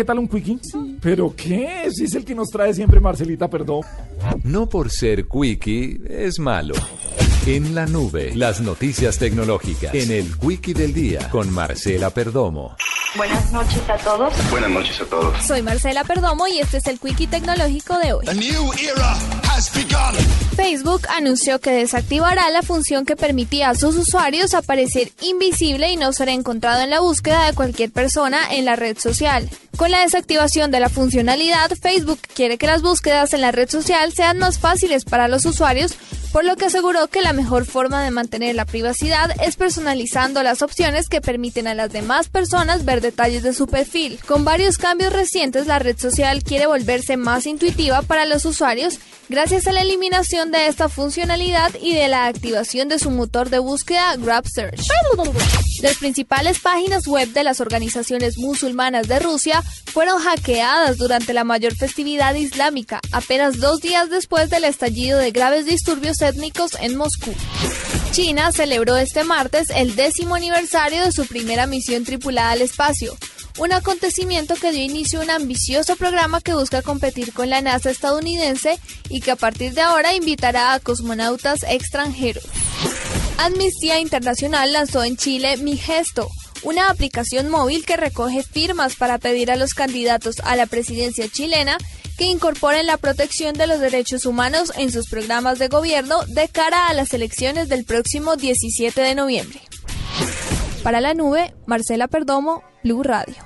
¿Qué tal un quickie? ¿Pero qué? Si es el que nos trae siempre Marcelita, perdón. No por ser quickie es malo. En la nube, las noticias tecnológicas. En el quickie del día con Marcela Perdomo. Buenas noches a todos. Buenas noches a todos. Soy Marcela Perdomo y este es el Quickie Tecnológico de hoy. Facebook anunció que desactivará la función que permitía a sus usuarios aparecer invisible y no ser encontrado en la búsqueda de cualquier persona en la red social. Con la desactivación de la funcionalidad, Facebook quiere que las búsquedas en la red social sean más fáciles para los usuarios por lo que aseguró que la mejor forma de mantener la privacidad es personalizando las opciones que permiten a las demás personas ver detalles de su perfil. Con varios cambios recientes, la red social quiere volverse más intuitiva para los usuarios gracias a la eliminación de esta funcionalidad y de la activación de su motor de búsqueda Grab Search. Las principales páginas web de las organizaciones musulmanas de Rusia fueron hackeadas durante la mayor festividad islámica, apenas dos días después del estallido de graves disturbios étnicos en Moscú. China celebró este martes el décimo aniversario de su primera misión tripulada al espacio, un acontecimiento que dio inicio a un ambicioso programa que busca competir con la NASA estadounidense y que a partir de ahora invitará a cosmonautas extranjeros. Amnistía Internacional lanzó en Chile Mi Gesto, una aplicación móvil que recoge firmas para pedir a los candidatos a la presidencia chilena que incorporen la protección de los derechos humanos en sus programas de gobierno de cara a las elecciones del próximo 17 de noviembre. Para la nube, Marcela Perdomo, Blue Radio.